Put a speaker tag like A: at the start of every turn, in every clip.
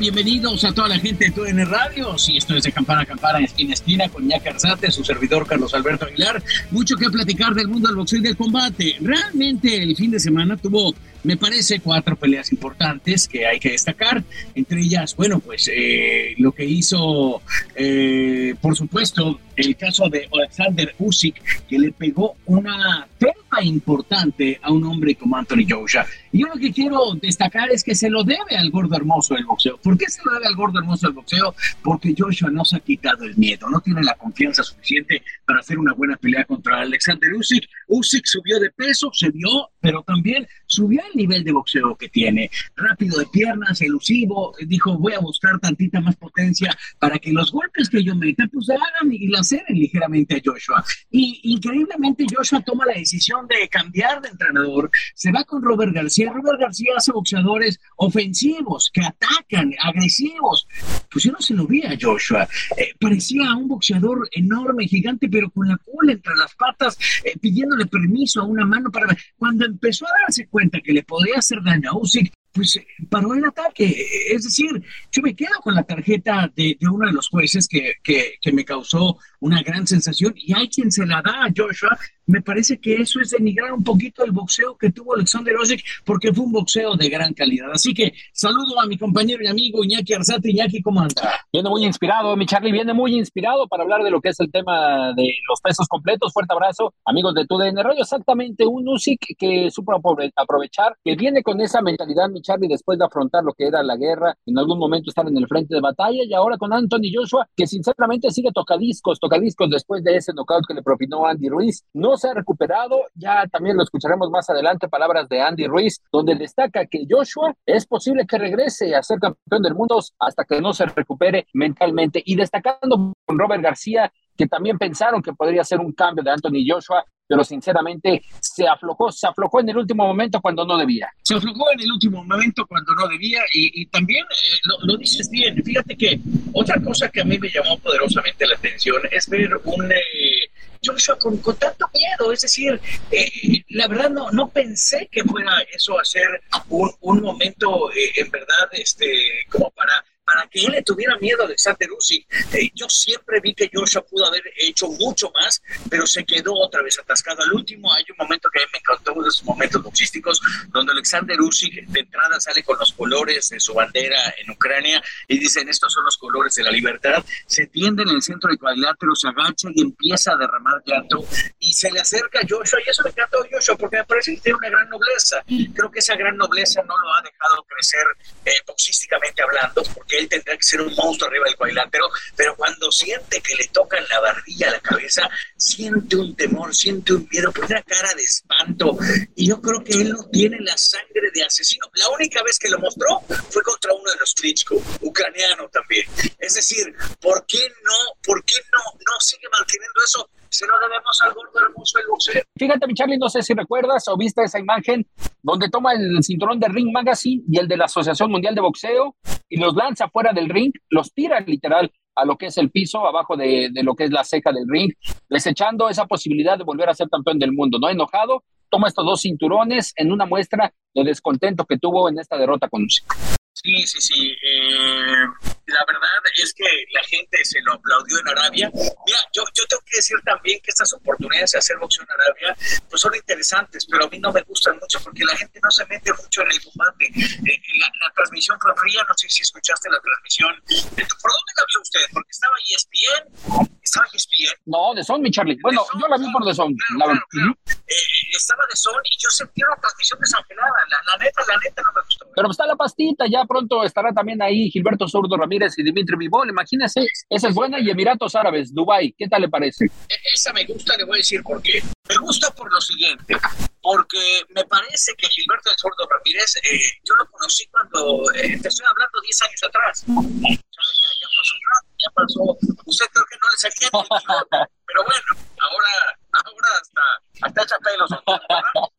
A: Bienvenidos a toda la gente de TUDN Radio. Si esto es de campana a campana, esquina a esquina, con Iñaki Arzate, su servidor Carlos Alberto Aguilar. Mucho que platicar del mundo del boxeo y del combate. Realmente el fin de semana tuvo me parece cuatro peleas importantes que hay que destacar. Entre ellas, bueno, pues eh, lo que hizo, eh, por supuesto, el caso de Alexander Usyk, que le pegó una tema importante a un hombre como Anthony Joshua. Y yo lo que quiero destacar es que se lo debe al gordo hermoso del boxeo. ¿Por qué se lo debe al gordo hermoso del boxeo? Porque Joshua no se ha quitado el miedo, no tiene la confianza suficiente para hacer una buena pelea contra Alexander Usyk. Usyk subió de peso, se vio, pero también subió el nivel de boxeo que tiene. Rápido de piernas, elusivo, dijo, voy a buscar tantita más potencia para que los golpes que yo meta, pues hagan y ligeramente a Joshua. Y increíblemente Joshua toma la decisión de cambiar de entrenador, se va con Robert García. Robert García hace boxeadores ofensivos, que atacan, agresivos. Pues yo no se lo vi a Joshua. Eh, parecía un boxeador enorme, gigante, pero con la cola entre las patas, eh, pidiéndole permiso a una mano para... Cuando empezó a darse cuenta que le podía hacer daño a Usyk, pues eh, paró el ataque. Es decir, yo me quedo con la tarjeta de, uno de los jueces que, que, que, me causó una gran sensación y hay quien se la da a Joshua. Me parece que eso es denigrar un poquito el boxeo que tuvo Alexander Usyk porque fue un boxeo de gran calidad. Así que saludo a mi compañero y amigo Iñaki Arzate. Iñaki, ¿cómo anda?
B: Viene muy inspirado, mi Charlie, viene muy inspirado para hablar de lo que es el tema de los pesos completos. Fuerte abrazo, amigos de TUDN Radio. Exactamente, un Usyk que supo aprovechar, que viene con esa mentalidad, mi Charlie, después de afrontar lo que era la guerra, en algún momento estar en el frente de batalla y ahora con Anthony Joshua, que sinceramente sigue tocadiscos, tocadiscos después de ese knockout que le propinó Andy Ruiz. No se ha recuperado, ya también lo escucharemos más adelante, palabras de Andy Ruiz, donde destaca que Joshua es posible que regrese a ser campeón del mundo hasta que no se recupere mentalmente. Y destacando con Robert García, que también pensaron que podría ser un cambio de Anthony Joshua, pero sinceramente se aflojó, se aflojó en el último momento cuando no debía.
A: Se aflojó en el último momento cuando no debía y, también eh, lo, dices bien, fíjate que otra cosa que a mí me llamó poderosamente la atención es ver un... Eh, Joshua con, con, tanto miedo, es decir, eh, la verdad no, no pensé que fuera eso a ser un, un momento en verdad este, como para para que él le tuviera miedo a Alexander Usyk. Eh, yo siempre vi que Joshua pudo haber hecho mucho más, pero se quedó otra vez atascado. Al último hay un momento que me encantó, uno de esos momentos boxísticos, donde Alexander Usyk de entrada sale con los colores de su bandera en Ucrania y dicen, estos son los colores de la libertad. Se tiende en el centro del cuadrilátero, se agacha y empieza a derramar llanto y se le acerca a Joshua y eso me encantó a Joshua porque me parece que tiene una gran nobleza. Creo que esa gran nobleza no lo ha dejado crecer eh, boxísticamente hablando, porque él tendrá que ser un monstruo arriba del cuadrilátero, pero cuando siente que le tocan la barbilla la cabeza, siente un temor, siente un miedo, pone una cara de espanto. Y yo creo que él no tiene la sangre de asesino. La única vez que lo mostró fue contra uno de los Klitschko, ucraniano también. Es decir, ¿por qué no, por qué no, no sigue manteniendo eso? se lo debemos al gordo hermoso del boxeo.
B: Fíjate, mi Charlie, no sé si recuerdas o viste esa imagen donde toma el cinturón de Ring Magazine y el de la Asociación Mundial de Boxeo y los lanza fuera del ring, los tira literal a lo que es el piso, abajo de, lo que es la ceja del ring, desechando esa posibilidad de volver a ser campeón del mundo, ¿no? Enojado, toma estos dos cinturones en una muestra de descontento que tuvo en esta derrota con Usyk.
A: Sí, sí, sí. Eh, la verdad es que la gente se lo aplaudió en Arabia. Mira, yo, yo tengo que decir también que estas oportunidades de hacer boxeo en Arabia pues son interesantes, pero a mí no me gustan mucho porque la gente no se mete mucho en el combate. Eh, la, transmisión fue fría, no sé si escuchaste la transmisión. ¿Por dónde la vio usted? Porque estaba ESPN, estaba ESPN.
B: No, de Son, mi Charlie. Bueno, yo la vi por de Son.
A: Eh, estaba de Son y yo sentí una transmisión desangelada. La, la neta, la neta no me gustó.
B: Pero está la pastita, ya pronto estará también ahí Gilberto Zurdo Ramírez y Dimitri Vivol. Imagínese, esa es buena. Y Emiratos Árabes, Dubai, ¿qué tal le parece?
A: E, esa me gusta, le voy a decir por qué. Me gusta por lo siguiente, porque me parece que Gilberto Zurdo Ramírez, eh, yo lo conocí cuando, eh, te estoy hablando 10 años atrás. Ya, ya, pasó un rato, ya pasó. Usted creo que no le salía pero bueno, ahora, ahora hasta, hasta echa pelos.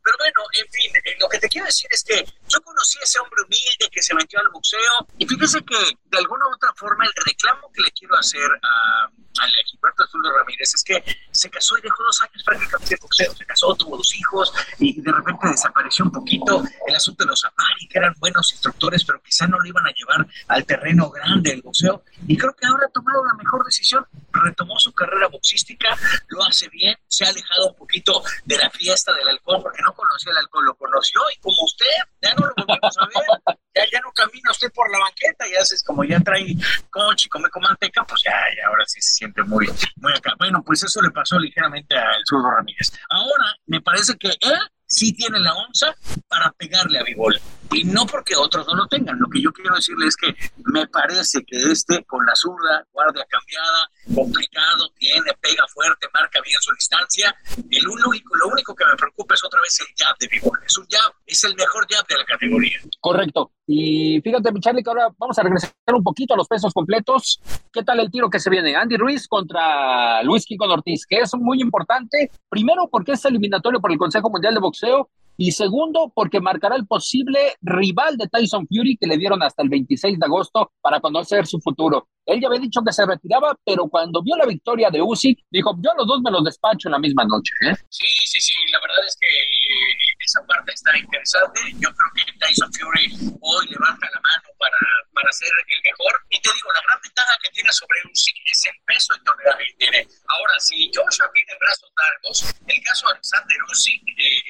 A: Pero bueno, en fin, eh, lo que te quiero decir es que yo conocí a ese hombre humilde que se metió al boxeo y fíjese que de alguna u otra forma el reclamo que le quiero hacer a, al Gilberto Azul Ramírez es que se casó y dejó dos años prácticamente de boxeo, se casó, tuvo dos hijos y de repente desapareció un poquito el asunto de los Amari, que eran buenos instructores, pero quizá no lo iban a llevar al terreno grande del boxeo. Y creo que ahora ha tomado la mejor decisión, retomó su carrera boxística, lo hace bien, se ha alejado un poquito de la fiesta del alcohol, porque no conocía el alcohol, lo conoció y como usted, ya no lo volvemos a ver, ya, ya no camina usted por la banqueta, ya haces como ya trae coche y come con manteca, pues ya, ya ahora sí se siente muy, muy acá. Bueno, pues eso le pasó ligeramente al zurdo Ramírez. Ahora, me parece que él sí tiene la onza para pegarle a Vivol. Y no porque otros no lo tengan. Lo que yo quiero decirle es que me parece que este, con la zurda, guardia cambiada, complicado, tiene, pega fuerte, marca bien su distancia. El único, lo único que me preocupa es otra vez el jab de Vivol. Es un jab, es el mejor jab de la categoría.
B: Correcto. Y fíjate, Charlie, que ahora vamos a regresar un poquito a los pesos completos. ¿Qué tal el tiro que se viene? Andy Ruiz contra Luis Kiko Ortiz, que es muy importante. Primero, porque es eliminatorio por el Consejo Mundial de Boxeo y segundo, porque marcará el posible rival de Tyson Fury que le dieron hasta el 26 de agosto para conocer su futuro. Él ya había dicho que se retiraba, pero cuando vio la victoria de Usyk, dijo, yo los dos me los despacho en la misma noche. ¿eh?
A: Sí, sí, sí, la verdad es que eh, esa parte está interesante. Yo creo que Tyson Fury hoy levanta la mano para, para ser el mejor. Y te digo, la gran ventaja que tiene sobre Usyk es el peso intolerable que tiene. Ahora, si Joshua tiene brazos largos, el caso de Alexander Usyk eh,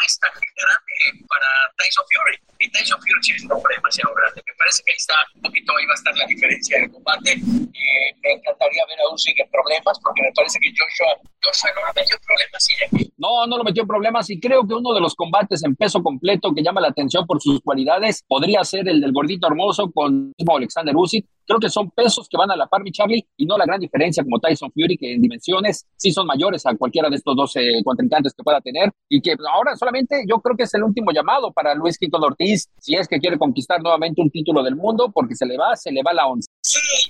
A: eh, tan grande para Tyson Fury. Y Tyson Fury es un hombre demasiado grande. Me parece que ahí está, un poquito ahí va a estar la diferencia del combate. Eh, ver problemas, porque me parece que Joshua, no lo metió en problemas.
B: No, no lo metió en problemas y creo que uno de los combates en peso completo que llama la atención por sus cualidades podría ser el del gordito hermoso con Alexander Usyk Creo que son pesos que van a la par, mi Charlie, y no la gran diferencia como Tyson Fury, que en dimensiones sí son mayores a cualquiera de estos dos contrincantes que pueda tener, y que ahora solamente yo creo que es el último llamado para Luis Quinto Ortiz, si es que quiere conquistar nuevamente un título del mundo, porque se le va, se le va la once.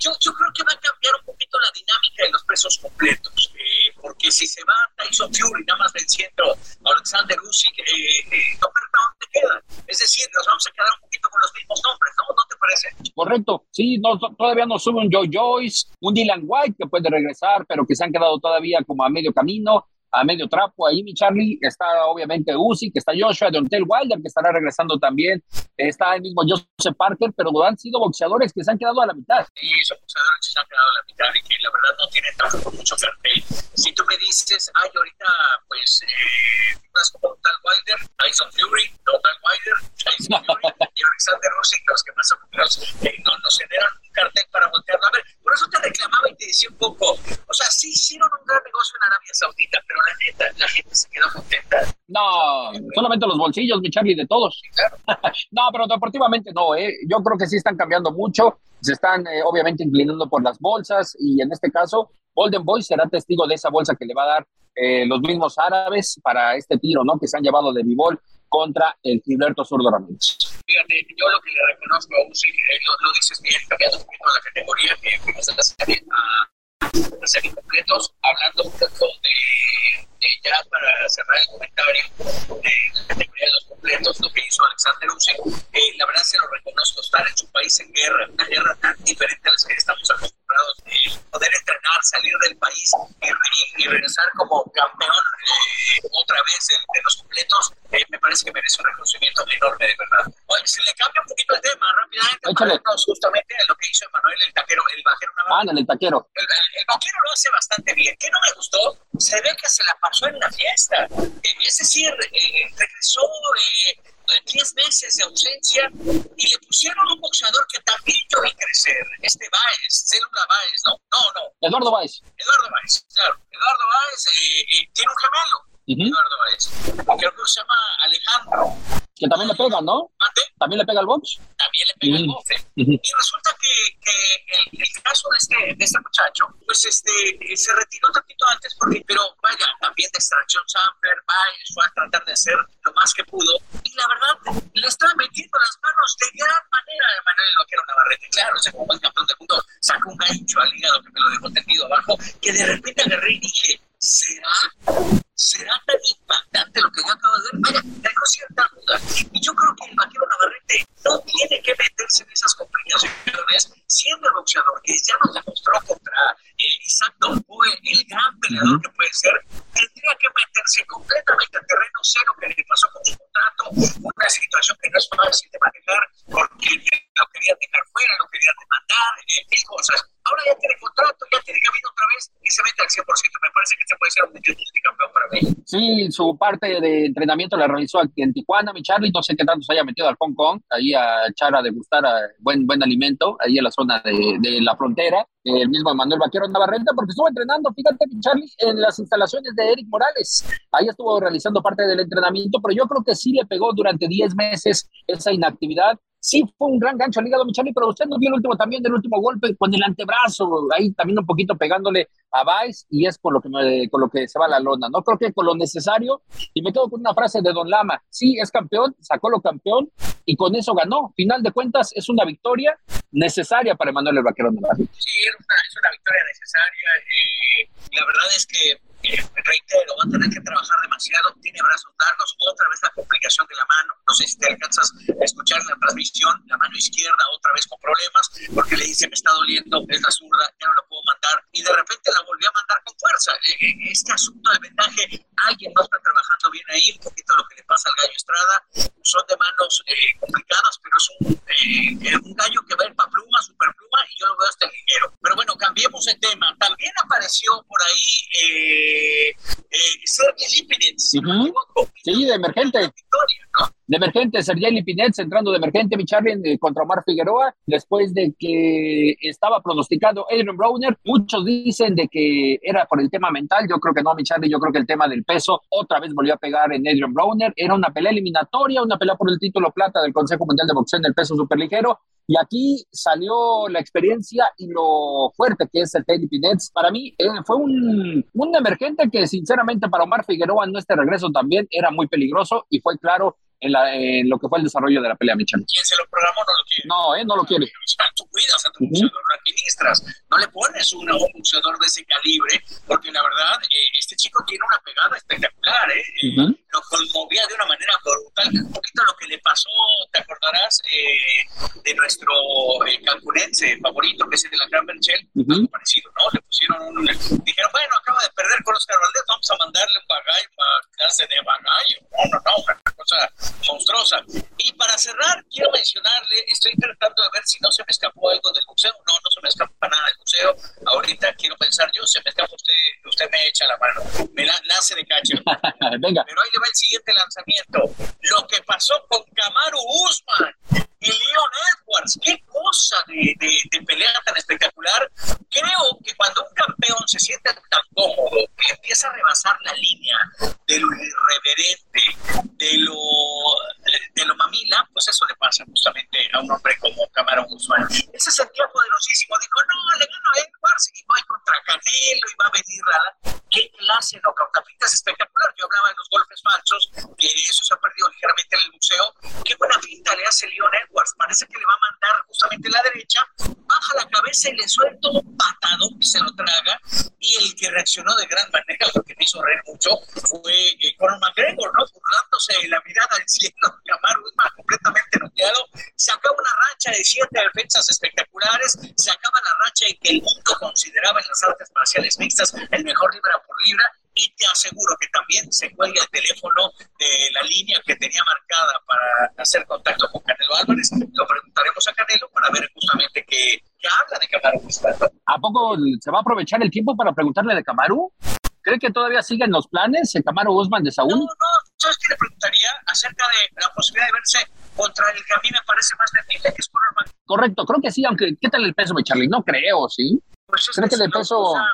A: Yo, yo creo que va a cambiar un poquito la dinámica de los pesos completos, eh, porque si se va Tyson Fury nada más venciendo a Alexander Usyk, eh, eh, ¿dónde queda? Es decir, nos vamos a quedar un poquito con los mismos nombres, ¿no? ¿No te parece?
B: Correcto, sí, no, todavía no sube un Joe Joyce, un Dylan White que puede regresar, pero que se han quedado todavía como a medio camino, a medio trapo. Ahí, mi Charlie, está obviamente Uzi, que está Joshua, Dontel Wilder, que estará regresando también. Está el mismo Joseph Parker, pero han sido boxeadores que se han quedado a la mitad.
A: Sí, son boxeadores que se han quedado a la mitad y que la verdad no tienen tampoco mucho cartel. Si tú me dices, ay, ahorita, pues, eh, como Dontel Wilder, Tyson Fury, Dontel Wilder, Tyson Fury y Alexander Usyk, los que más o menos eh, no, nos generan cartel para voltearlo a ver. Por eso te reclamaba y te decía un poco, o sea, sí hicieron un gran negocio en Arabia Saudita, pero la neta, la gente se quedó contenta.
B: No, solamente los bolsillos, mi Charlie, de todos. no, pero deportivamente no, ¿eh? Yo creo que sí están cambiando mucho, se están eh, obviamente inclinando por las bolsas y en este caso, Golden Boy será testigo de esa bolsa que le va a dar eh, los mismos árabes para este tiro, ¿no? Que se han llevado de Bivol contra el Gilberto Zurdo Ramírez.
A: Fíjate, yo lo que le reconozco a Uzi, eh, lo, lo, dices bien, cambiando un poquito la categoría que fuimos a a, a ser incompletos, hablando un poco de, de, ya para cerrar el comentario de la categoría de los completos, lo que hizo Alexander Usyk, eh, la verdad se lo reconozco, estar en su país en guerra, una guerra tan diferente a las que estamos acostumbrados, eh, poder entrenar, salir del país y, y regresar como campeón eh, otra vez de, de los completos, eh, me parece que merece un reconocimiento enorme, de verdad. Oye, se le cambia un poquito el tema rápidamente para irnos justamente a lo que hizo Emanuel el taquero, el
B: Ah, el taquero.
A: El, vaquero lo hace bastante bien. ¿Qué no me gustó? Se ve que se la pasó en la fiesta. Eh, es decir, eh, regresó 10 meses de ausencia y le pusieron un boxeador que también yo vi crecer, este Baez, Célula Baez, ¿no? No, no.
B: Eduardo Baez.
A: Eduardo Baez, claro. Eduardo Baez tiene un gemelo. Eduardo Baez. Creo que se llama Alejandro.
B: Que también le pega, ¿no? ¿También le pega al box?
A: Pega. Y resulta que, que el, el, caso de este, de este muchacho, pues este, se retiró tantito antes, porque, pero vaya, también de extracción va fue a tratar de hacer lo más que pudo. Y la verdad, le estaba metiendo las manos de gran manera a Manuel Loquero Navarrete. Claro, ese como el campeón del mundo sacó un gancho al hígado que me lo dejó tendido abajo, que de repente agarré y dije, ¿será? ¿Será tan impactante lo que yo acabo de ver? Vaya, tengo cierta duda. Y yo creo que el vaquero Navarrete no tiene que meterse en esas complicaciones, siendo el boxeador que ya nos demostró contra eh, Isaac fue el gran peleador que puede ser, tendría que meterse completamente en terreno cero que le pasó con su contrato, una situación que no es fácil de manejar porque lo quería dejar fuera, lo quería demandar, eh, mil cosas. Ahora ya tiene contrato, ya tiene camino otra vez y se mete al 100%. Me parece que este puede ser un campeón para mí.
B: Sí, su parte de entrenamiento la realizó aquí en Tijuana, mi Charlie. No sé qué tanto se haya metido al Hong Kong, ahí a echar a degustar a buen, buen alimento, ahí en la zona de, de la frontera. El mismo Manuel Vaquero Navarrete, porque estuvo entrenando, fíjate, Charlie, en las instalaciones de Eric Morales. Ahí estuvo realizando parte del entrenamiento, pero yo creo que sí le pegó durante 10 meses esa inactividad sí fue un gran gancho al hígado, Michali, pero usted nos vio el último también del último golpe con el antebrazo, ahí también un poquito pegándole a Vice y es con lo que con lo que se va la lona. No creo que con lo necesario y me quedo con una frase de Don Lama, sí es campeón, sacó lo campeón y con eso ganó. Final de cuentas es una victoria necesaria para Emanuel el Vaquero
A: Sí, es una, es una victoria necesaria. Eh, la verdad es que reitero, va a tener que trabajar demasiado, tiene brazos largos, otra vez la complicación de la mano, no sé si te alcanzas a escuchar la transmisión, la mano izquierda otra vez con problemas, porque le dice me está doliendo, es la zurda, ya no la puedo mandar, y de repente la volvió a mandar con fuerza. E, e, este asunto de vendaje, alguien no está trabajando bien ahí, un poquito lo que le pasa al gallo Estrada, son de manos eh, complicadas, pero es un, eh, un gallo que va en pa pluma, super pluma, y yo lo veo hasta el ligero. Pero bueno, cambiemos el tema. También apareció por ahí eh, eh, Lipinets.
B: Sí, de emergente. De emergente, Sergei Lipinets entrando de emergente, mi Charlie, contra Omar Figueroa, después de que estaba pronosticado Adrian Browner. Muchos dicen de que era por el tema mental. Yo creo que no, mi Charlie. Yo creo que el tema del peso otra vez volvió a pegar en Adrian Browner. Era una pelea eliminatoria, una pelea por el título plata del Consejo Mundial de Boxeo en el peso superligero. Y aquí salió la experiencia y lo fuerte que es el Teddy Pinets. Para mí eh, fue un, un emergente que sinceramente para Omar Figueroa en este regreso también era muy peligroso y fue claro en, la, en, lo que fue el desarrollo de la pelea, Michel.
A: ¿Quién se lo programó no lo quiere?
B: No, eh, no lo quiere.
A: Tú cuidas a tu uh -huh. lo administras. No le pones un, un boxeador de ese calibre, porque la verdad, eh, este chico tiene una pegada espectacular, ¿eh? Uh -huh. Lo conmovía de una manera brutal. Un poquito lo que le pasó, te acordarás, eh, de nuestro eh, cancunense favorito, que es el de la Gran Berchel, uh -huh. algo parecido, ¿no? Le pusieron un. Dijeron, bueno, acaba de perder con Oscar Valdez, vamos a mandarle un bagallo para quedarse de bagallo. No, no, no, una cosa monstruosa. Y para cerrar, quiero mencionarle, estoy tratando de ver si no se me escapó algo del museo. No, no se me escapó nada del museo. Ahorita quiero pensar yo, se me escapa usted, usted me echa la mano, me la, hace de cacho.
B: Venga.
A: Pero ahí le va el siguiente lanzamiento. Lo que pasó con Kamaru Usman y Leon Edwards, qué cosa de, de, de, pelea tan espectacular. Creo que cuando un campeón se siente tan cómodo, que empieza a rebasar la línea de lo irreverente, de lo, de lo mamila, pues eso le pasa justamente a un hombre como Camarón Guzmán. Él se sentía poderosísimo, dijo, no, le gano a Edwards y voy contra Canelo y va a venir la... ¿Qué clase no? es espectacular. Yo hablaba de los golpes falsos, que eso se ha perdido ligeramente en el museo. Qué buena pinta le hace Leon Edwards. Parece que le va a mandar justamente la derecha, baja la cabeza y le suelta un patado que se lo traga. Y el que reaccionó de gran manera, lo que me hizo reír mucho, fue eh, Conor McGregor, ¿no? La mirada al cielo. Camaro completamente noqueado. Se acaba una racha de siete defensas espectaculares. Se acaba la racha en que el mundo consideraba en las artes marciales mixtas el mejor libra por libra y te aseguro que también se cuelga el teléfono de la línea que tenía marcada para hacer contacto con Canelo Álvarez. Lo preguntaremos a Canelo para ver justamente qué, habla de Camaru Guzmán.
B: ¿A poco se va a aprovechar el tiempo para preguntarle de Camaru? ¿Cree que todavía siguen los planes el Camaru Guzmán de Saúl?
A: No, no, ¿sabes qué le preguntaría? Acerca de la posibilidad de verse contra el que a mí me parece más temible, que es Conor
B: Correcto, creo que sí, aunque ¿qué tal el peso, mi Charlie? No creo, ¿sí?
A: Pues es
B: ¿Cree que
A: si
B: el
A: no,
B: peso...
A: o sea,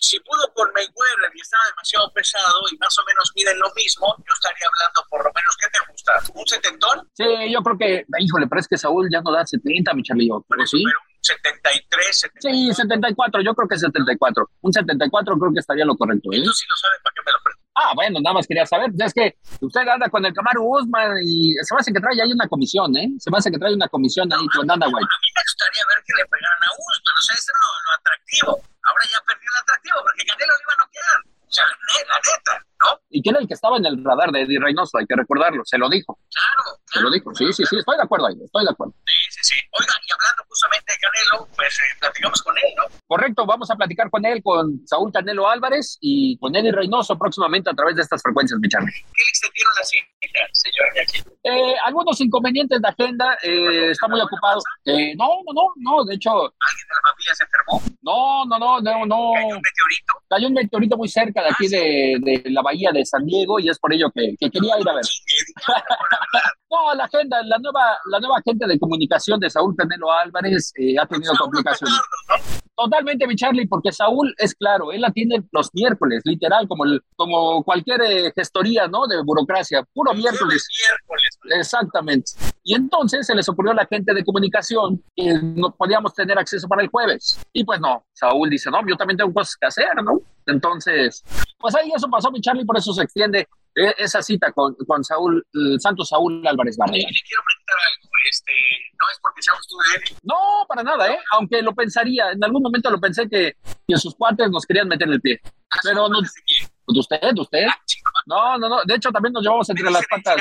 A: si pudo con Mayweather y estaba demasiado pesado y más o menos miden lo mismo, yo estaría hablando por lo menos, ¿qué te gusta? ¿Un setentón?
B: Sí, yo creo que, híjole, pero es que Saúl ya no da 70, mi Charlie, yo, pero sí.
A: Pero un 73, 74.
B: Sí, 74, yo creo que 74. Un 74 creo que estaría lo correcto, ¿eh?
A: Tú sí lo sabes para que me lo.
B: Ah, bueno, nada más quería saber. Ya es que usted anda con el Camaru Guzmán y se me hace que trae ahí una comisión, ¿eh? Se me hace que trae una comisión ahí con Dana
A: A
B: White.
A: mí me gustaría ver que le pegaran a Usman, o sea, ese es lo, lo atractivo. Ahora ya perdió el atractivo porque Canelo lo iba a noquear. O sea, la, neta, ¿no?
B: Y que era el que estaba en el radar de Eddie Reynoso, hay que recordarlo. Se lo dijo,
A: Claro,
B: se lo
A: claro.
B: dijo. Sí, sí, sí, estoy de acuerdo ahí, estoy de acuerdo.
A: Sí, sí, sí. Oiga, y hablando justamente de Canelo, pues eh, platicamos con él, ¿no?
B: Correcto, vamos a platicar con él, con Saúl Canelo Álvarez y con Eddie Reynoso próximamente a través de estas frecuencias, mi Charlie.
A: ¿Qué le extendieron la cita, señor Iñaki?
B: Eh, algunos inconvenientes de agenda, eh, está muy ocupado. Eh, no, no, no, no, de hecho,
A: ¿Alguien de la familia se enfermó?
B: no, no, no, no, no.
A: ¿Cayó un meteorito?
B: Cayó un meteorito muy cerca de aquí de, de la bahía de San Diego y es por ello que, que quería ir a ver. No, la agenda, la nueva, la nueva agente de comunicación de Saúl Canelo Álvarez eh, ha tenido complicaciones. Totalmente, mi Charlie, porque Saúl es claro, él la tiene los miércoles, literal, como, el, como cualquier eh, gestoría, ¿no? De burocracia, puro miércoles.
A: Miércoles.
B: Exactamente. Y entonces se les ocurrió a la gente de comunicación que no podíamos tener acceso para el jueves. Y pues no, Saúl dice, no, yo también tengo cosas que hacer, ¿no? Entonces, pues ahí eso pasó, mi Charlie, por eso se extiende eh, esa cita con, con Saúl, el santo Saúl Álvarez
A: Y
B: Barrera.
A: le quiero preguntar algo, este, no es porque seamos tú de él,
B: No, para nada, ¿eh? Aunque lo pensaría, en algún momento lo pensé que, que sus cuates nos querían meter el pie. Pero no, ¿de usted, de usted. No, no, no, de hecho también nos llevamos entre las patas.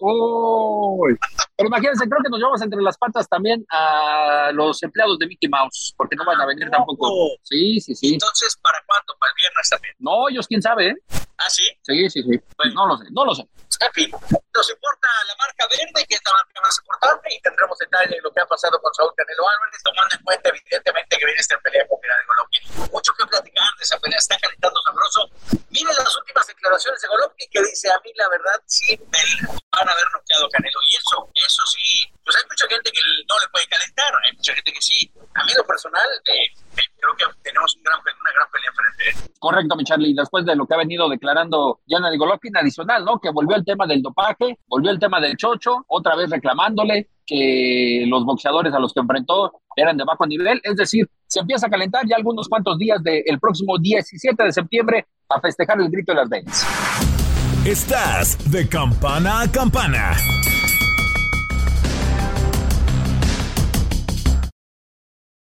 B: Uy. Pero imagínense, creo que nos llevamos entre las patas también a los empleados de Mickey Mouse, porque no van a venir tampoco. Sí, sí, sí.
A: entonces, ¿para cuándo? ¿Para el viernes también?
B: No, ellos quién sabe, ¿eh?
A: ¿Ah, sí?
B: Sí, sí, sí. No lo sé, no lo sé.
A: En fin, nos importa la marca verde, que es la marca más importante, y tendremos detalle de lo que ha pasado con Saúl Canelo Álvarez, tomando en cuenta, evidentemente, que viene esta pelea con Gerardo Golovkin. Mucho que platicar de esa pelea, está calentando sabroso. Miren las últimas declaraciones de Golovkin, que dice, a mí la verdad sí me van a haber noqueado a Canelo, y eso, eso sí, pues hay mucha gente que no le puede calentar, hay mucha gente que sí. A mí, en lo personal, eh, eh, creo que tenemos un gran, una gran pelea frente.
B: Correcto, mi Charlie. Después de lo que ha venido declarando Yana Golovkin, adicional, ¿no? Que volvió el tema del dopaje, volvió el tema del chocho, otra vez reclamándole que los boxeadores a los que enfrentó eran de bajo nivel. Es decir, se empieza a calentar ya algunos cuantos días del próximo 17 de septiembre a festejar el grito de las Vegas.
C: Estás de campana a campana.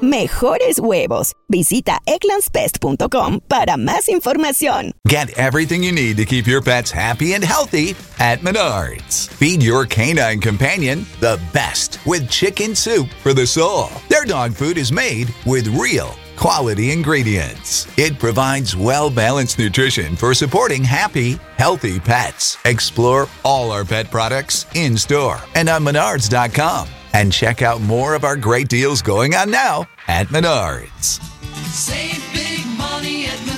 D: Mejores huevos. Visita egglandsbest.com para más información.
E: Get everything you need to keep your pets happy and healthy at Menards. Feed your canine companion the best with chicken soup for the soul. Their dog food is made with real quality ingredients. It provides well balanced nutrition for supporting happy, healthy pets. Explore all our pet products in store and on menards.com. And check out more of our great deals going on now at Menards.
F: Save big money at Menards.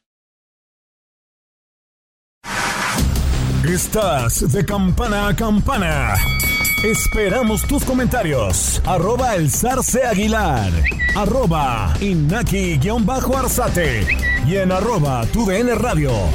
C: Estás de campana a campana. Esperamos tus comentarios. Arroba el zarce aguilar. Arroba inaki-arzate. Y en arroba tu DN radio.
A: ¿Algo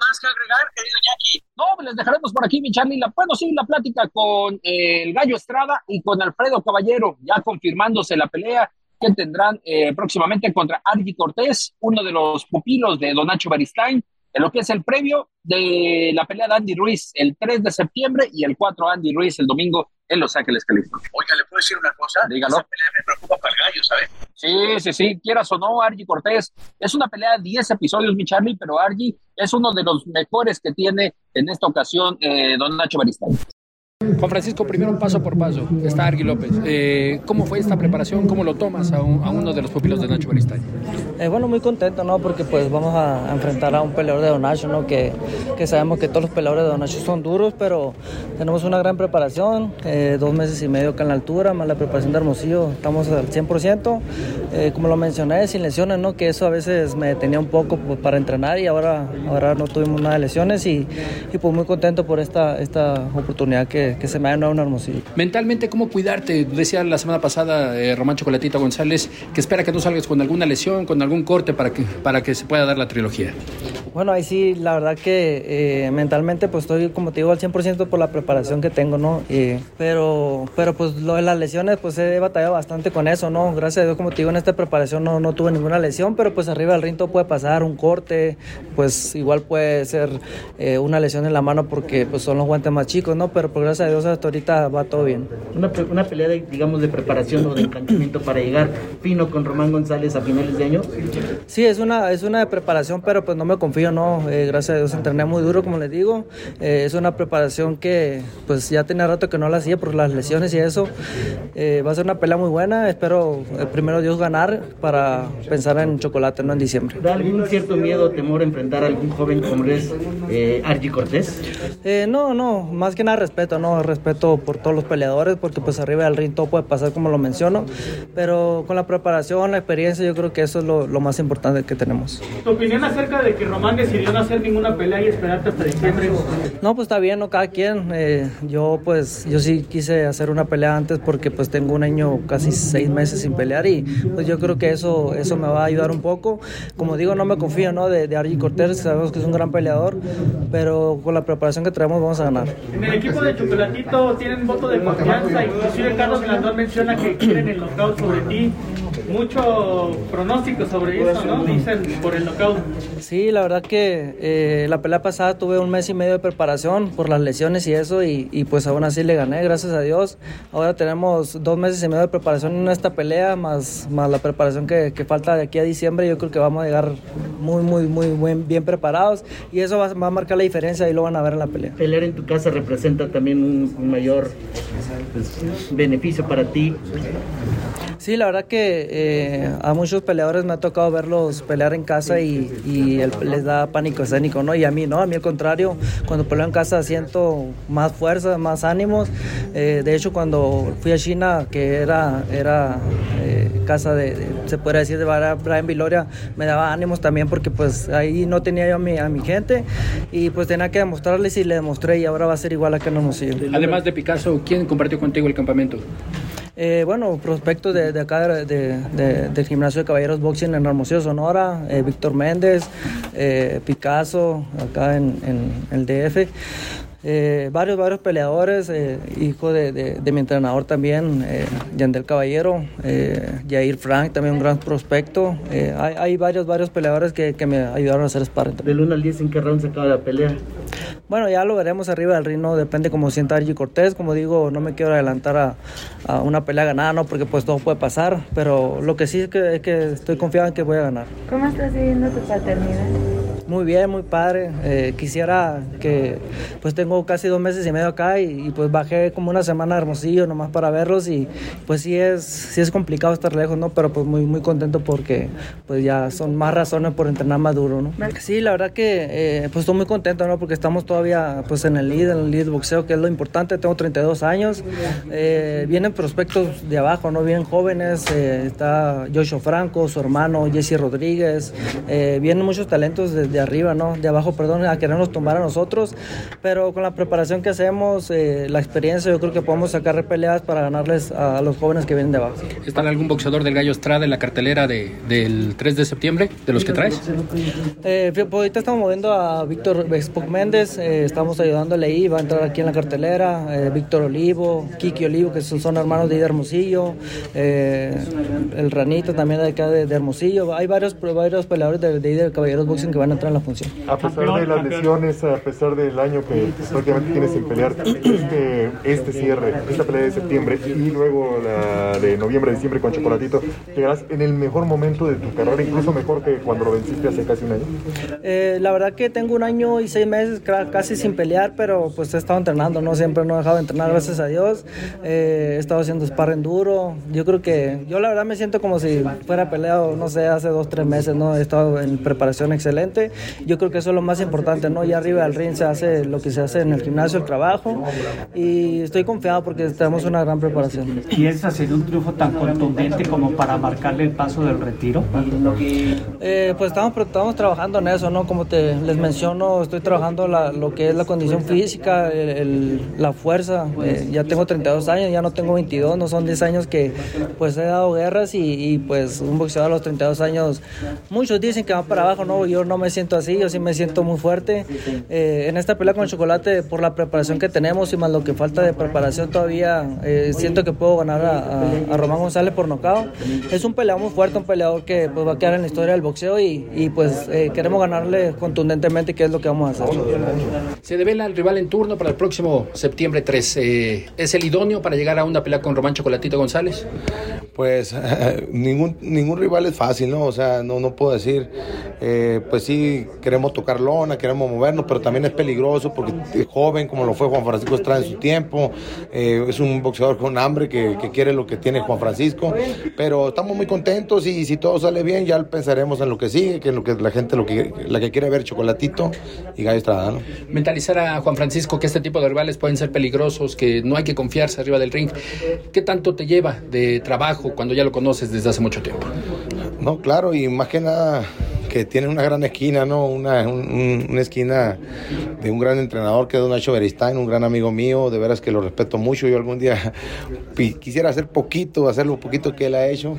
A: más que agregar, querido Jackie?
B: No, les dejaremos por aquí, mi. La, bueno, sí, la plática con eh, el Gallo Estrada y con Alfredo Caballero, ya confirmándose la pelea que tendrán eh, próximamente contra Argy Cortés, uno de los pupilos de Don Nacho Baristain, en lo que es el previo de la pelea de Andy Ruiz el 3 de septiembre y el 4 Andy Ruiz el domingo en Los Ángeles, California.
A: Oiga, ¿le puedo decir una cosa?
B: Dígalo.
A: Esa pelea me preocupa para el gallo, ¿sabes?
B: Sí, sí, sí, quieras o no, Argy Cortés. Es una pelea de 10 episodios, mi Charlie, pero Argy es uno de los mejores que tiene en esta ocasión eh, Don Nacho Baristain.
G: Juan Francisco, primero paso por paso, está Argui López. Eh, ¿Cómo fue esta preparación? ¿Cómo lo tomas a, un- uno de los pupilos de Nacho Beristain?
H: Eh, bueno, muy contento, ¿no? Porque pues vamos a, a enfrentar a un peleador de Donacho, ¿no? Que, que sabemos que todos los peleadores de Donacho son duros, pero tenemos una gran preparación, eh, dos meses y medio acá en la altura, más la preparación de Hermosillo, estamos al 100%. Eh, como lo mencioné, sin lesiones, ¿no? Que eso a veces me detenía un poco pues, para entrenar y ahora, ahora no tuvimos nada de lesiones y, y pues muy contento por esta, esta oportunidad que, que se me ha dado en Hermosillo.
G: Mentalmente, ¿cómo cuidarte? Decía la semana pasada eh, Román Chocolatito González que espera que no salgas con alguna lesión, con algún corte para que, para que se pueda dar la trilogía.
H: Bueno, ahí sí, la verdad que eh, mentalmente pues estoy, como te digo, al 100% por la preparación que tengo, ¿no? Eh, pero, pero pues lo de las lesiones, pues he batallado bastante con eso, ¿no? Gracias a Dios, como te digo, en esta preparación no, no tuve ninguna lesión, pero pues arriba del ring todo puede pasar, un corte, pues igual puede ser eh, una lesión en la mano porque pues son los guantes más chicos, ¿no? Pero pues gracias a Dios hasta ahorita va todo bien.
I: Una, una pelea, de, digamos, de preparación o de encantamiento para llegar fino con Román González a finales de año.
H: Sí, es una, es una de preparación, pero pues no me confío, ¿no? Eh, gracias a Dios entrené muy duro, como les digo. Eh, es una preparación que pues ya tenía rato que no la hacía por las lesiones y eso. Eh, va a ser una pelea muy buena, espero eh, primero Dios ganar para pensar en chocolate, ¿no? En diciembre.
I: ¿Da algún cierto miedo o temor enfrentar a algún joven como es eh, Argy Cortés?
H: Eh, no, no, más que nada respeto, no, respeto por todos los peleadores, porque pues arriba del ring todo puede pasar como lo menciono, pero con la preparación, la experiencia, yo creo que eso es lo, lo más importante que tenemos.
J: ¿Tu opinión acerca de que Román decidió no hacer ninguna pelea y esperarte hasta diciembre?
H: No, pues está bien, ¿no? Cada quien. eh, yo, pues, yo sí quise hacer una pelea antes porque, pues, tengo un año, casi seis meses sin pelear y, pues, yo creo que eso, eso me va a ayudar un poco. Como digo, no me confío, ¿no? De, de Argy Cortés, sabemos que es un gran peleador, pero con la preparación que traemos vamos a ganar.
J: En el equipo de Chocolatito tienen voto de confianza, inclusive Carlos Blandón menciona que quieren el knockout sobre ti. Mucho pronóstico sobre eso, ¿no? Dicen por el knockout.
H: Sí, la verdad que eh, la pelea pasada tuve un mes y medio de preparación por las lesiones y eso, y, y pues aún así le gané, gracias a Dios. Ahora tenemos dos meses y medio de preparación en esta pelea, más, más la preparación que, que falta de aquí a diciembre. Yo creo que vamos a llegar muy, muy, muy buen- bien preparados y eso va, va a marcar la diferencia y lo van a ver en la pelea.
I: Pelear en tu casa representa también un, un mayor pues, beneficio para ti.
H: Sí, la verdad que eh, a muchos peleadores me ha tocado verlos pelear en casa y, y el- les da pánico escénico, ¿no? Y a mí no, a mí al contrario, cuando peleo en casa siento más fuerza, más ánimos. Eh, de hecho, cuando fui a China, que era, era eh, casa de, se puede decir, de Brian Viloria, me daba ánimos también porque pues ahí no tenía yo a mi, a gente y pues tenía que demostrarles y le demostré y ahora va a ser igual acá en Hermosillo.
G: Además de Picasso, ¿quién compartió contigo el campamento?
H: Eh, bueno, prospectos de, acá de, de- de- del gimnasio de Caballeros Boxing en Hermosillo, Sonora, eh, Víctor Méndez, eh, Picasso, acá en el DF. Eh, varios, varios peleadores, eh, hijo de, de- de mi entrenador también, eh, Yandel Caballero, eh, Jair Frank, también un gran prospecto. Eh, hay, hay varios, varios peleadores que, que me ayudaron a hacer sparring.
I: Del 1 al 10, ¿en qué round se acaba la pelea?
H: Bueno, ya lo veremos arriba del ring, ¿no? depende cómo sienta Argy Cortés. Como digo, no me quiero adelantar a, a una pelea ganada, ¿no? Porque pues todo puede pasar, pero lo que sí es que, es que estoy confiado en que voy a ganar.
K: ¿Cómo estás viviendo tu paternidad?
H: Muy bien, muy padre. Eh, quisiera que, pues tengo casi dos meses y medio acá y, y, pues bajé como una semana a Hermosillo nomás para verlos y pues sí es, sí es complicado estar lejos, ¿no? Pero pues muy, muy contento porque pues ya son más razones por entrenar más duro, ¿no? Sí, la verdad que eh, pues estoy muy contento, ¿no? Porque estamos todavía pues en el lead, en el lead boxeo, que es lo importante. Tengo 32 años. Eh, vienen prospectos de abajo, ¿no? Vienen jóvenes. eh, está Joshua Franco, su hermano Jesse Rodríguez. eh, vienen muchos talentos desde arriba, ¿no? De abajo, perdón, a querernos tumbar a nosotros. Pero con la preparación que hacemos, eh, la experiencia, yo creo que podemos sacar peleas para ganarles a, los jóvenes que vienen de abajo.
G: ¿Está algún boxeador del Gallo Estrada en la cartelera de, del 3 de septiembre, de los que traes?
H: Eh, pues ahorita estamos moviendo a Víctor Spock Méndez, eh, estamos ayudándole ahí, va a entrar aquí en la cartelera, eh, Víctor Olivo, Kiki Olivo, que son, son hermanos de Ida Hermosillo, eh, el Ranito también de acá de, de Hermosillo, hay varios, varios peleadores de, de Ida Caballeros Boxing que van a entrar en la función.
K: A pesar de las lesiones, a pesar del año que prácticamente tienes sin pelear, este, este cierre, esta pelea de septiembre y luego la de noviembre, diciembre con Chocolatito, llegarás en el mejor momento de tu carrera, incluso mejor que cuando lo venciste hace casi un año.
H: Eh, la verdad que tengo un año y seis meses casi sin pelear, pero pues he estado entrenando, no siempre no he dejado de entrenar, gracias a Dios. Eh, he estado haciendo sparring duro. Yo creo que yo la verdad me siento como si fuera peleado, no sé, hace dos, tres meses, ¿no? He estado en preparación excelente. Yo creo que eso es lo más importante, ¿no? Ya arriba del ring se hace lo que se hace en el gimnasio, el trabajo. Y estoy confiado porque tenemos una gran preparación.
L: ¿Piensa ser un triunfo tan contundente como para marcarle el paso del retiro?
H: Eh, pues estamos, estamos trabajando en eso, ¿no? Como te les menciono, estoy trabajando la- lo que es la condición física, el- el- la fuerza. Eh, ya tengo 32 años, ya no tengo 22, no son 10 años que pues he dado guerras y, y, pues un boxeador a los 32 años, muchos dicen que va para abajo, ¿no? Yo no me siento así, yo sí me siento muy fuerte. Eh, en esta pelea con Chocolate, por la preparación que tenemos y más lo que falta de preparación todavía, eh, siento que puedo ganar a, a- a Román González por nocao. Es un peleador muy fuerte, un peleador que pues, va a quedar en la historia del boxeo y, y, pues eh, queremos ganarle contundentemente, que es lo que vamos a hacer.
G: Se devela el rival en turno para el próximo septiembre 3. Eh, ¿Es el idóneo para llegar a una pelea con Román Chocolatito González?
M: Pues ningún, ningún rival es fácil, ¿no? O sea, no, no puedo decir, eh, pues sí, queremos tocar lona, queremos movernos, pero también es peligroso porque es joven, como lo fue Juan Francisco Estrada en su tiempo, eh, es un boxeador con hambre que, que quiere lo que tiene Juan Francisco, pero estamos muy contentos y si todo sale bien ya pensaremos en lo que sigue, que es lo que la gente, lo que, la que quiere ver Chocolatito y Gallo Estrada, ¿no?
G: Mentalizar a Juan Francisco que este tipo de rivales pueden ser peligrosos, que no hay que confiarse arriba del ring. ¿Qué tanto te lleva de trabajo cuando ya lo conoces desde hace mucho tiempo?
M: No, claro, y más que nada que tiene una gran esquina, ¿no? Una, un- un- una esquina de un gran entrenador que es Don Nacho Beristain, un gran amigo mío, de veras que lo respeto mucho. Yo algún día quisiera hacer poquito, hacer lo poquito que él ha hecho,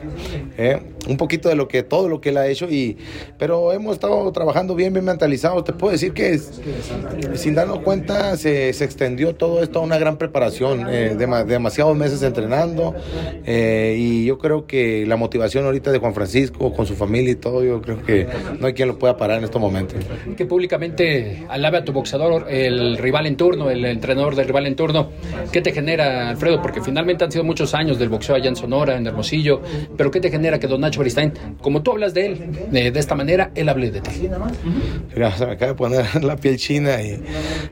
M: ¿eh? un poquito de lo que, todo lo que él ha hecho, y, pero hemos estado trabajando bien, bien mentalizados. Te puedo decir que sin darnos cuenta se, se extendió todo esto a una gran preparación, eh, dema- demasiados meses entrenando, eh, y yo creo que la motivación ahorita de Juan Francisco con su familia y todo, yo creo que no hay quien lo pueda parar en estos momentos.
G: Que públicamente alabe a tu boxeador, el rival en turno, el entrenador del rival en turno. ¿Qué te genera, Alfredo? Porque finalmente han sido muchos años del boxeo allá en Sonora, en Hermosillo. Pero ¿qué te genera que Don Nacho Beristain, como tú hablas de él, de, de esta manera, él hable de ti?
M: Mira, se me acaba de poner la piel china y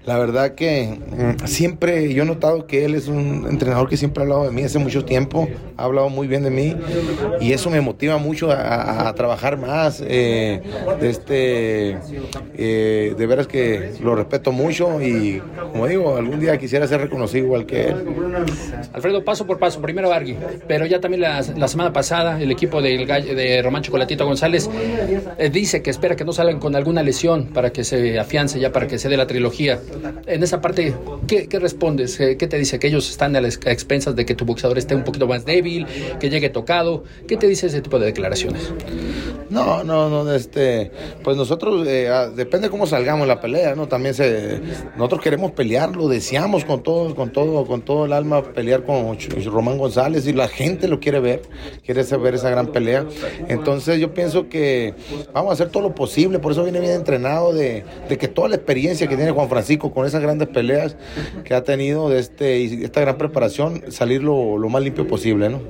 M: la verdad que mm, siempre yo he notado que él es un entrenador que siempre ha hablado de mí hace mucho tiempo, ha hablado muy bien de mí y eso me motiva mucho a trabajar más. eh, de este, eh, de veras que lo respeto mucho y como digo, algún día quisiera ser reconocido igual que él.
G: Alfredo, paso por paso, primero Bargui, pero ya también la, la semana pasada el equipo del de Román Chocolatito González eh, dice que espera que no salgan con alguna lesión para que se afiance ya, para que se dé la trilogía. En esa parte, ¿qué, qué respondes? ¿Qué te dice? ¿Que ellos están a las expensas de que tu boxeador esté un poquito más débil, que llegue tocado? ¿Qué te dice ese tipo de declaraciones?
M: No, no, no, este, pues nosotros, eh, ah, depende cómo salgamos la pelea, ¿no? También se, nosotros queremos pelear, lo deseamos con todo, con todo, con todo el alma pelear con Román González y la gente lo quiere ver, quiere ver esa gran pelea. Entonces yo pienso que vamos a hacer todo lo posible, por eso viene bien entrenado de, de que toda la experiencia que tiene Juan Francisco con esas grandes peleas que ha tenido de este, y esta gran preparación, salir lo, lo más limpio posible, ¿no?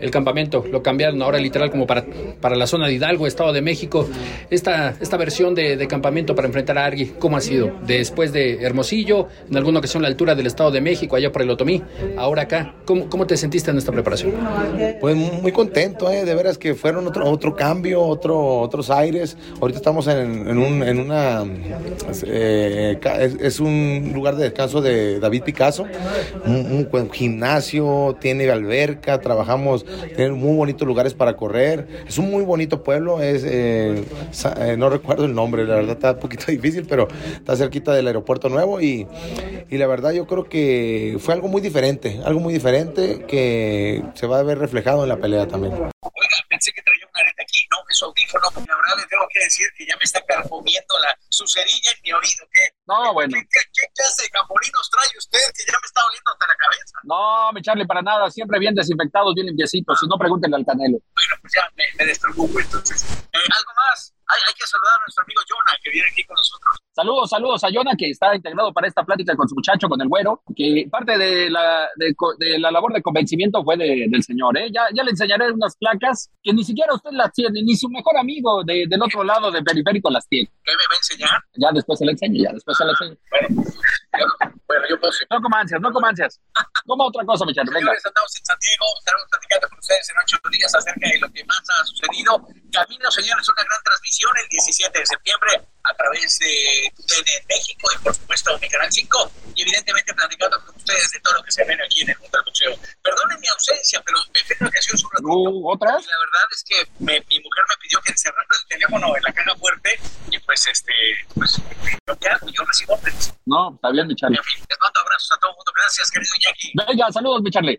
G: El campamento lo cambiaron ahora literal como para, para la zona de Hidalgo, Estado de México. Esta, esta versión de, campamento para enfrentar a Argui, ¿cómo ha sido? Después de Hermosillo, en alguna ocasión la altura del Estado de México, allá por el Otomí, ahora acá. ¿Cómo, cómo te sentiste en esta preparación?
M: Pues muy contento, ¿eh? de veras que fueron otro, otro cambio, otro, otros aires. Ahorita estamos en, en un, en una, eh, es, un lugar de descanso de David Picasso, un, gimnasio, tiene alberca, trabajamos, tiene muy bonitos lugares para correr. Es un muy bonito pueblo, es, eh, eh, no recuerdo el nombre, la verdad está un poquito difícil, pero está cerquita del aeropuerto nuevo y, y la verdad yo creo que fue algo muy diferente, algo muy diferente que se va a ver reflejado en la pelea también.
A: Oiga, pensé que traía una areta aquí, no, es su audífono. La verdad le tengo que decir que ya me está carcomiendo la, su cerilla en mi oído. ¿Qué,
B: No, bueno.
A: qué, qué clase de camporinos trae usted que ya me está oliendo hasta la cabeza?
B: No, mi Charlie, para nada. Siempre bien desinfectados, bien limpiecitos. Si no, pregúntenle al Canelo.
A: Bueno, pues ya me, me despreocupo entonces. Eh, ¿Algo más? Hay, hay que saludar a nuestro amigo Jonah, que viene aquí con nosotros.
B: Saludos, saludos a Jonah, que está integrado para esta plática con su muchacho, con el güero, que parte de la, de, de la labor de convencimiento fue de- del señor, ¿eh? Ya, ya le enseñaré unas placas que ni siquiera usted las tiene, ni su mejor amigo de- del otro lado del periférico las tiene.
A: ¿Qué me va a enseñar?
B: Ya después se la enseño, ya después se la enseño.
A: Bueno, yo puedo
B: No comancias, no comancias. Como otra cosa, mi Charlie, venga.
A: Señores, andamos en San Diego, estaremos platicando con ustedes en ocho días acerca de lo que más ha sucedido. Camino, señores, una gran transmisión el 17 de septiembre a través de en México y, por supuesto, mi Canal 5. Y, evidentemente, platicando con ustedes de todo lo que se viene aquí en el mundo del boxeo. Perdonen mi ausencia, pero me fui de vacaciones un ratito.
B: ¿Otras?
A: Y la verdad es que me- mi mujer me pidió que encerrara el teléfono en la caja fuerte y, pues, este, pues, yo, ¿qué hago? yo recibo órdenes.
B: No, está bien, mi Charlie.
A: En fin, les mando abrazos a todo el mundo. Gracias, querido Iñaki.
B: Venga, saludos, mi Charlie.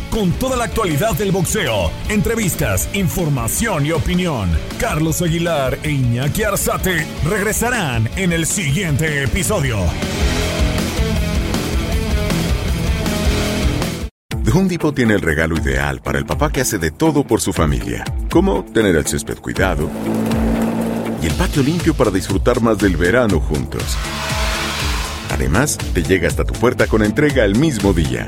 C: con toda la actualidad del boxeo, entrevistas, información y opinión. Carlos Aguilar e Iñaki Arzate regresarán en el siguiente episodio.
N: The Home Depot tiene el regalo ideal para el papá que hace de todo por su familia, como tener el césped cuidado y el patio limpio para disfrutar más del verano juntos. Además, te llega hasta tu puerta con entrega el mismo día.